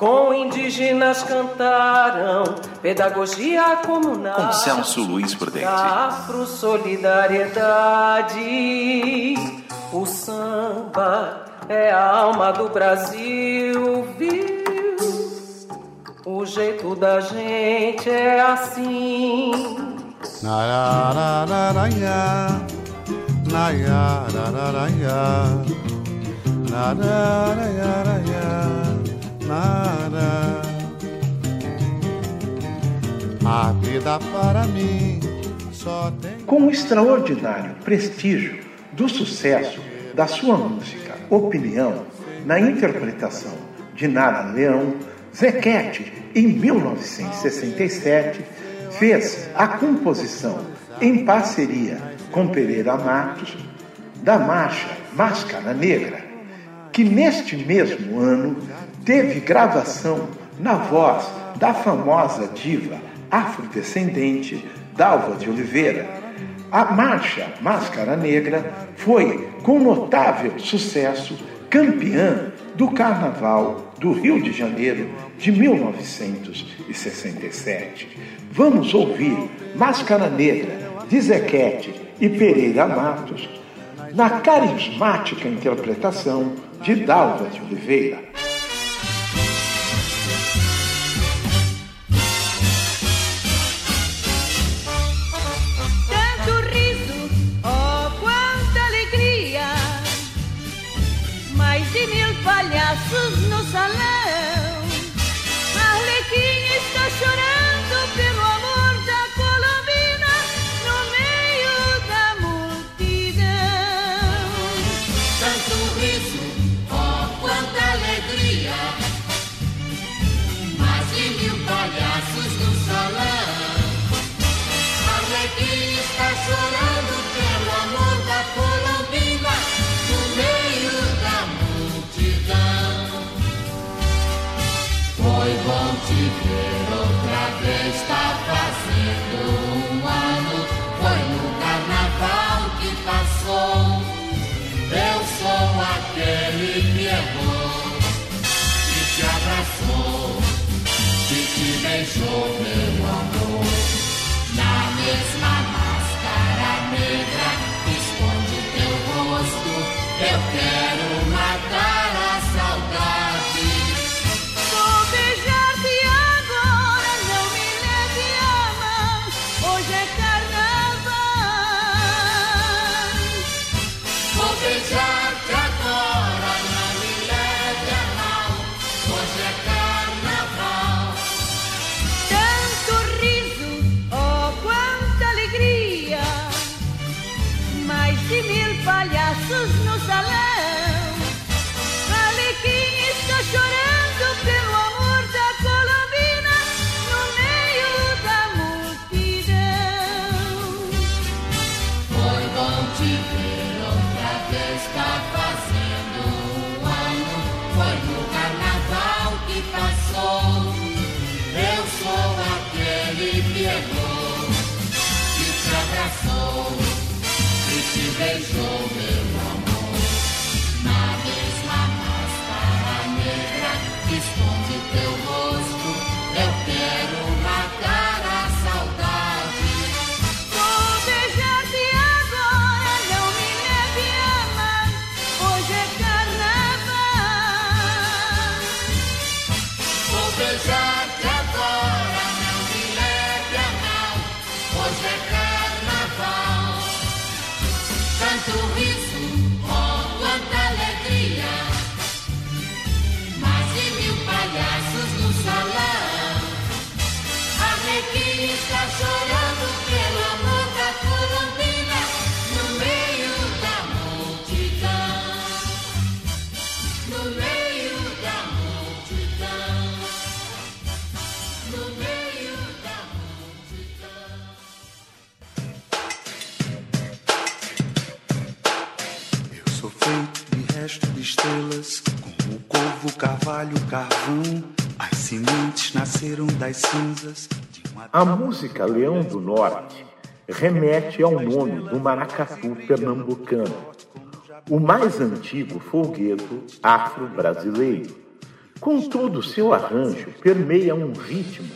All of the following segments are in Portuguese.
com indígenas cantaram pedagogia comunal. Com Celso Luiz Prudente. Afro solidariedade. O samba é a alma do Brasil, viu? O jeito da gente é assim. Nararararaia, nayarararaia, nararararaia A vida para mim só tem. Com o extraordinário prestígio do sucesso da sua música Opinião na interpretação de Nara Leão, Zequete, em 1967, fez a composição em parceria com Pereira Matos da marcha Máscara Negra, que neste mesmo ano teve gravação na voz da famosa diva afrodescendente Dalva de Oliveira. A marcha Máscara Negra foi, com notável sucesso, campeã do Carnaval do Rio de Janeiro de 1967. Vamos ouvir Máscara Negra de Zequete e Pereira Matos na carismática interpretação de Dalva de Oliveira. As sementes nasceram das cinzas. A música Leão do Norte remete ao nome do maracatu pernambucano, o mais antigo folguedo afro-brasileiro. Contudo, seu arranjo permeia um ritmo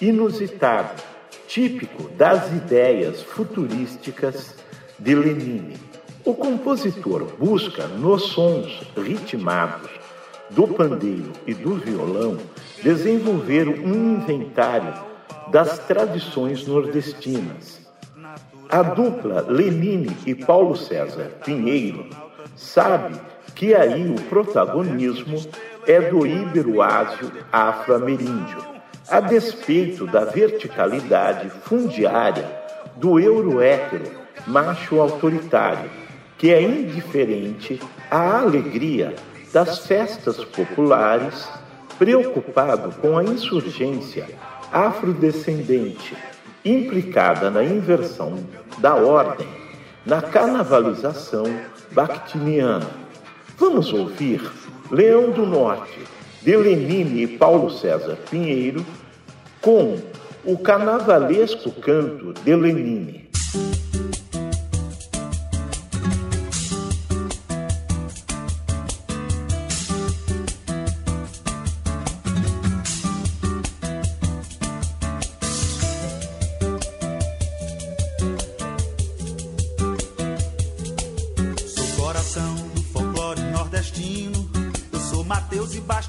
inusitado, típico das ideias futurísticas de Lenine. O compositor busca nos sons ritmados do pandeiro e do violão desenvolver um inventário das tradições nordestinas. A dupla Lenine e Paulo César Pinheiro sabe que aí o protagonismo é do iberoásio afro-ameríndio, a despeito da verticalidade fundiária do euro-hétero macho autoritário, que é indiferente à alegria das festas populares, preocupado com a insurgência afrodescendente implicada na inversão da ordem, na carnavalização bactiniana. Vamos ouvir Leão do Norte, de Lenine e Paulo César Pinheiro, com o carnavalesco canto de Lenine. debaixo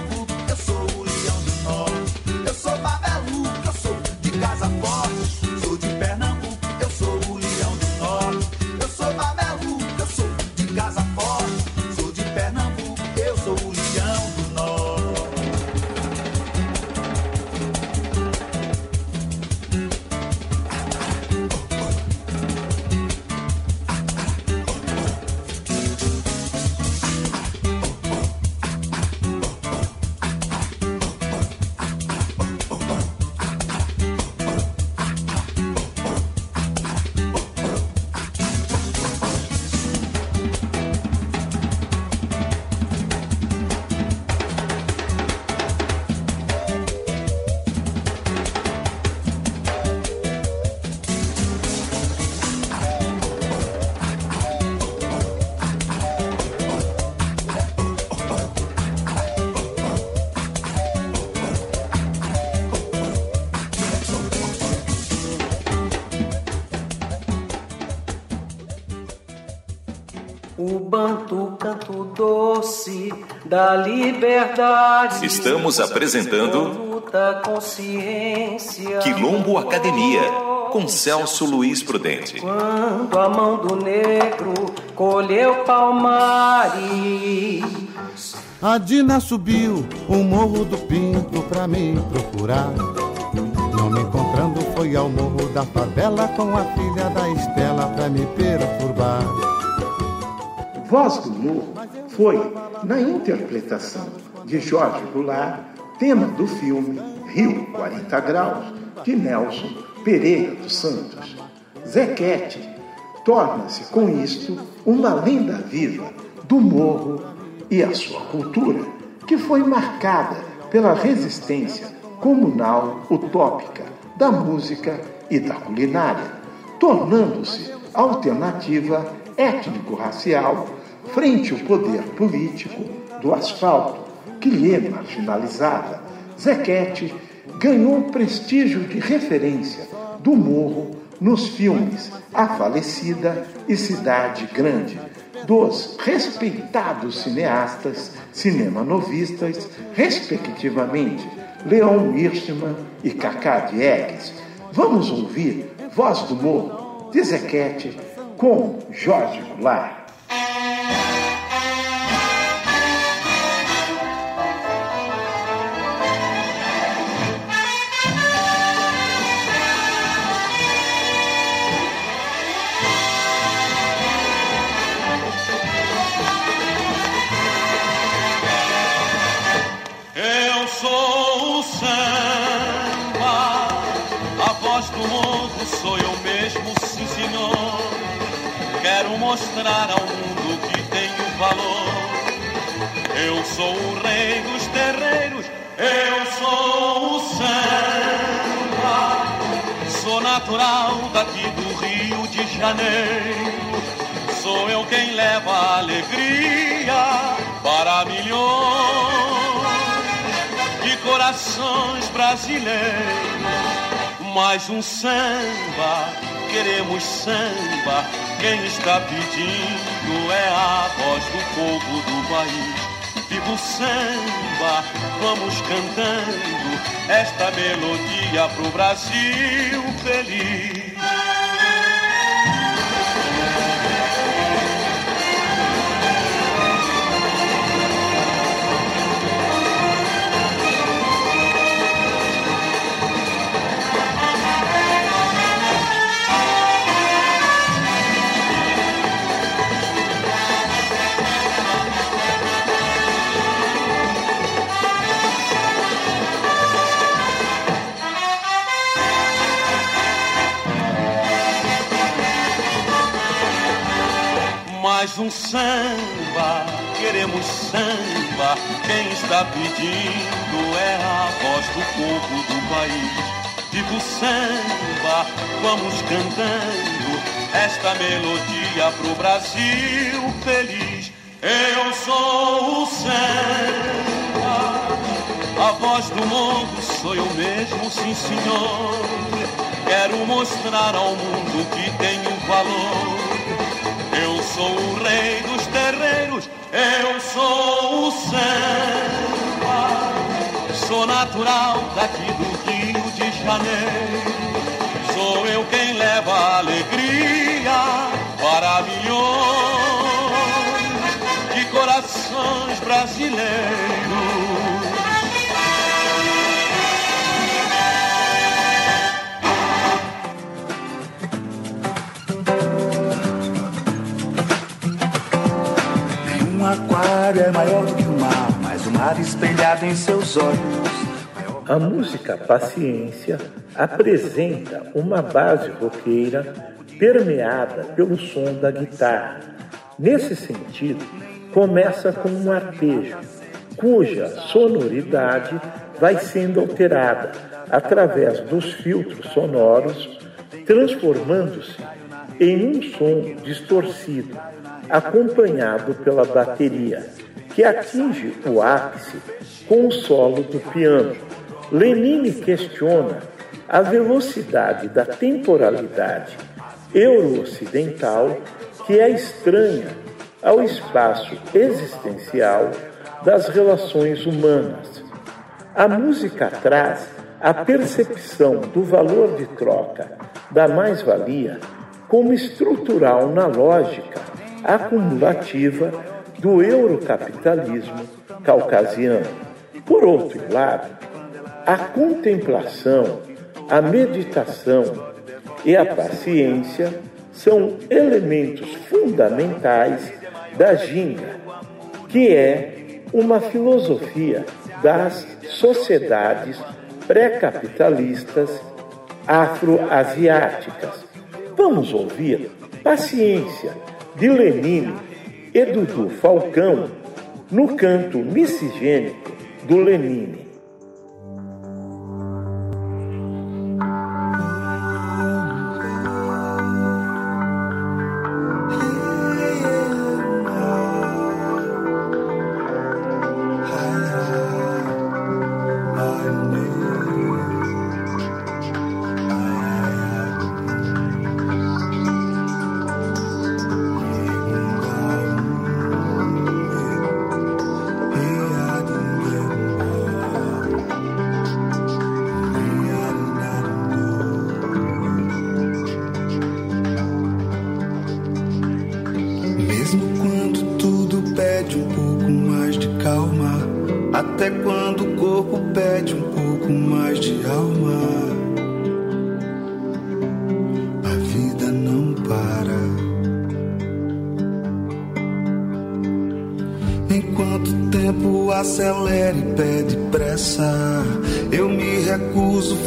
da liberdade. Estamos apresentando Quilombo Academia com Celso Luiz Prudente. Quando a mão do negro colheu palmares. A Dina subiu o morro do Pinto pra me procurar. Não me encontrando foi ao morro da favela com a filha da Estela pra me perturbar. Voz do Morro foi, na interpretação de Jorge Goulart, tema do filme Rio 40 Graus, de Nelson Pereira dos Santos. Zequete torna-se com isto uma lenda viva do morro e a sua cultura, que foi marcada pela resistência comunal utópica da música e da culinária, tornando-se alternativa étnico-racial frente ao poder político do asfalto, que lhe marginalizava. Zequete ganhou prestígio de referência do morro nos filmes A Falecida e Cidade Grande, dos respeitados cineastas cinemanovistas, respectivamente Leon Hirschman e Cacá Diegues. Vamos ouvir Voz do Morro, de Zequete, com Jorge Goulart. Mostrar ao mundo que tenho valor. Eu sou o rei dos terreiros, eu sou o samba. Sou natural daqui do Rio de Janeiro. Sou eu quem leva alegria para milhões de corações brasileiros. Mais um samba, queremos samba quem está pedindo é a voz do povo do país. Viva o samba, vamos cantando esta melodia pro Brasil feliz. Um samba, queremos samba. Quem está pedindo é a voz do povo do país. Digo samba, vamos cantando esta melodia pro Brasil feliz. Eu sou o samba, a voz do mundo sou eu mesmo, sim senhor. Quero mostrar ao mundo que tenho valor sou o rei dos terreiros, eu sou o samba. Sou natural daqui do Rio de Janeiro. Sou eu quem leva alegria para milhões de corações brasileiros. É maior do que o mar, mas o mar espelhado em seus olhos. A música Paciência apresenta uma base roqueira permeada pelo som da guitarra. Nesse sentido, começa com um arpejo, cuja sonoridade vai sendo alterada através dos filtros sonoros, transformando-se em um som distorcido, acompanhado pela bateria, que atinge o ápice com o solo do piano. Lenine questiona a velocidade da temporalidade euro-ocidental que é estranha ao espaço existencial das relações humanas. A música traz a percepção do valor de troca, da mais-valia, como estrutural na lógica acumulativa do eurocapitalismo caucasiano. Por outro lado, a contemplação, a meditação e a paciência são elementos fundamentais da Ginga, que é uma filosofia das sociedades pré-capitalistas afroasiáticas. Vamos ouvir Paciência, de Lenine, Edu do Falcão no canto miscigênico do Lenine.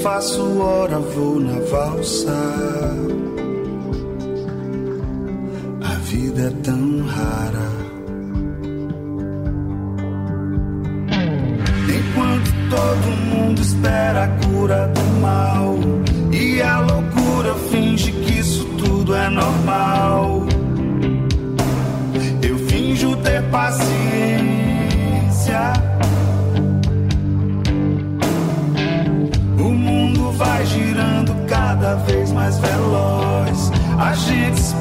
faço hora, vou na valsa. A vida é tão rara. Enquanto todo mundo espera a cura do mal, e a loucura finge que isso tudo é normal. Eu finjo ter paciência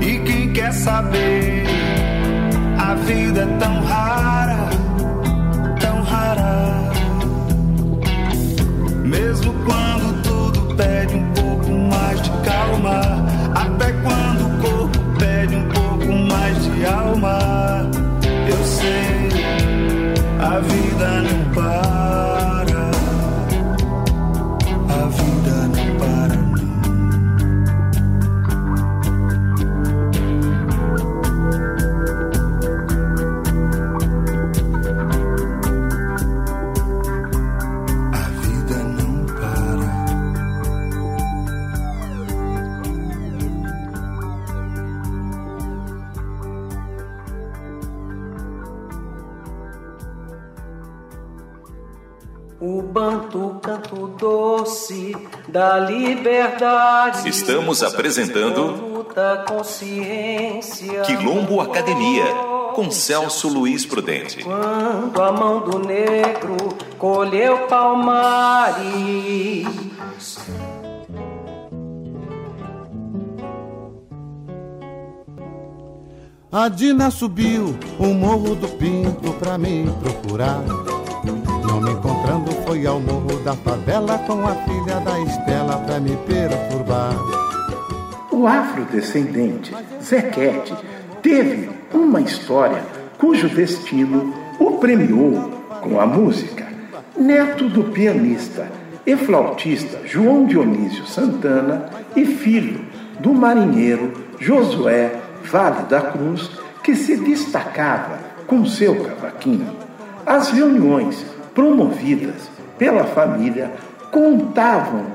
E quem quer saber? A vida é tão rara, tão rara. Mesmo quando O banto canto doce da liberdade. Estamos apresentando luta, consciência, Quilombo Academia com Celso Luiz Prudente. Quando a mão do negro colheu palmares. A Dina subiu o morro do Pinto pra me procurar e ao morro da favela com a filha da Estela pra me perturbar. O afrodescendente Zequete teve uma história cujo destino o premiou com a música. Neto do pianista e flautista João Dionísio Santana e filho do marinheiro Josué Vale da Cruz, que se destacava com seu cavaquinho. As reuniões promovidas pela família contavam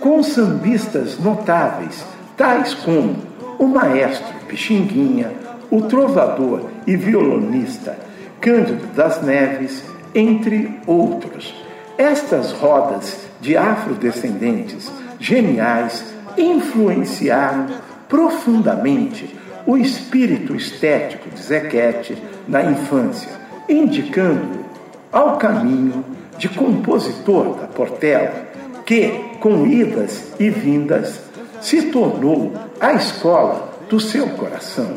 com sambistas notáveis, tais como o maestro Pixinguinha, o trovador e violonista Cândido das Neves, entre outros. Estas rodas de afrodescendentes geniais influenciaram profundamente o espírito estético de Zequete na infância, indicando-o ao caminho de compositor da Portela, que, com idas e vindas, se tornou a escola do seu coração.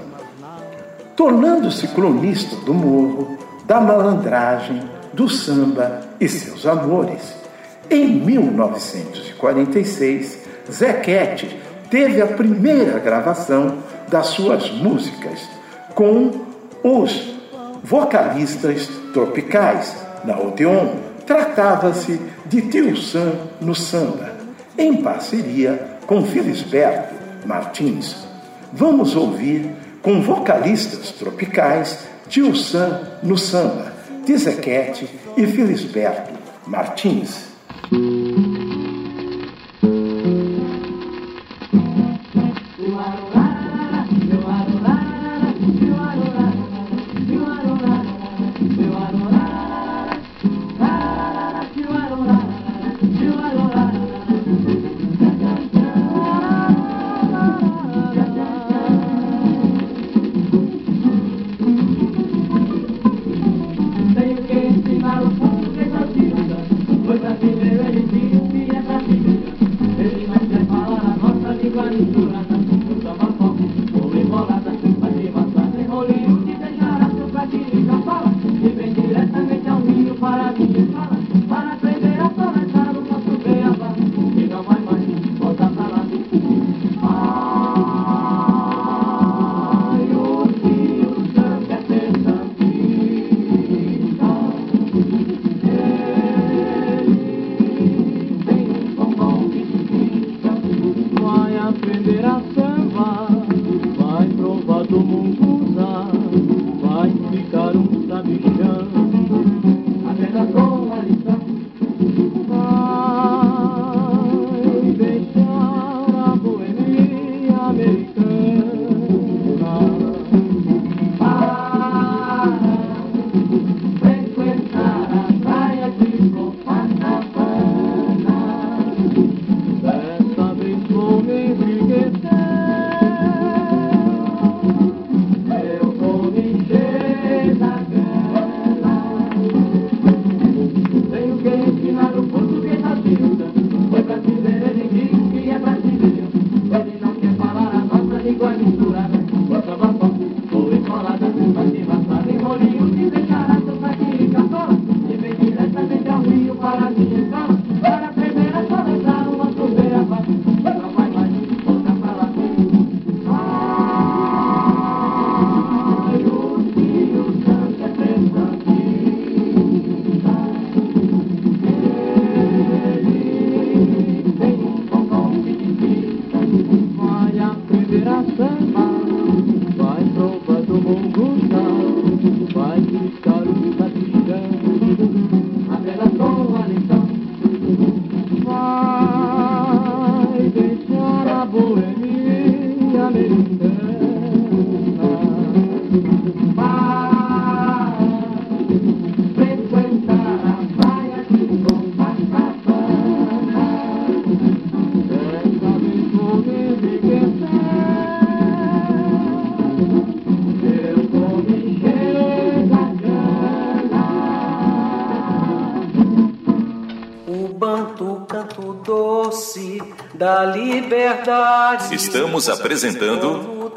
Tornando-se cronista do morro, da malandragem, do samba e seus amores. Em 1946, Zequete teve a primeira gravação das suas músicas com os vocalistas tropicais. Na Odeon, tratava-se de Tio Sam no samba, em parceria com Felisberto Martins. Vamos ouvir com vocalistas tropicais Tio Sam no samba, de Zequete e Felisberto Martins. Gracias. Estamos apresentando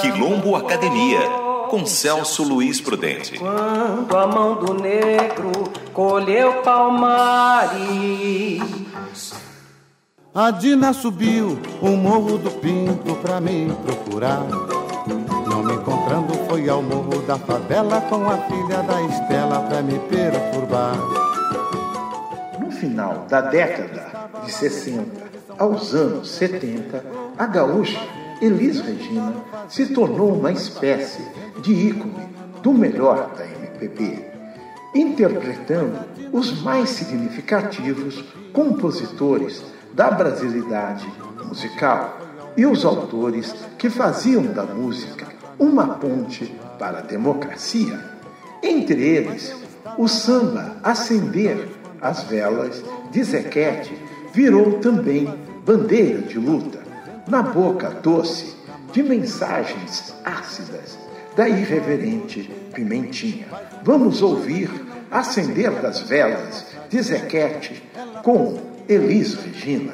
Quilombo Academia com Celso Luiz Prudente. Quando a mão do negro colheu palmares. A Dina subiu o morro do Pinto pra me procurar. Não me encontrando, foi ao morro da favela com a filha da Estela pra me perturbar final da década de 60 aos anos 70, a gaúcha Elis Regina se tornou uma espécie de ícone do melhor da MPB, interpretando os mais significativos compositores da brasilidade musical e os autores que faziam da música uma ponte para a democracia. Entre eles, o samba Acender as Velas de Zequete virou também bandeira de luta, na boca doce de mensagens ácidas da irreverente Pimentinha. Vamos ouvir Acender das Velas de Zequete com Elis Regina.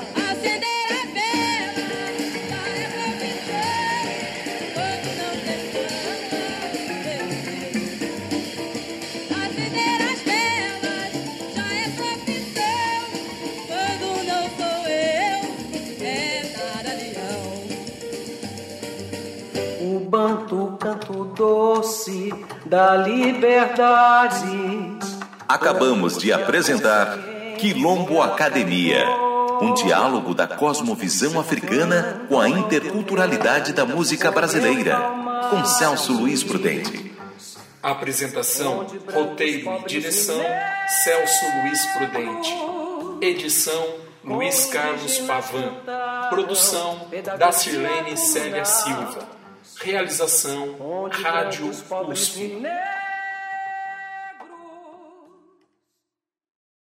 Da liberdade. Acabamos de apresentar Quilombo Academia, um diálogo da cosmovisão africana com a interculturalidade da música brasileira, com Celso Luiz Prudente. Apresentação, roteiro e direção: Celso Luiz Prudente. Edição: Luiz Carlos Pavan. Produção: da Sirlene Célia Silva. Realização Rádio USP.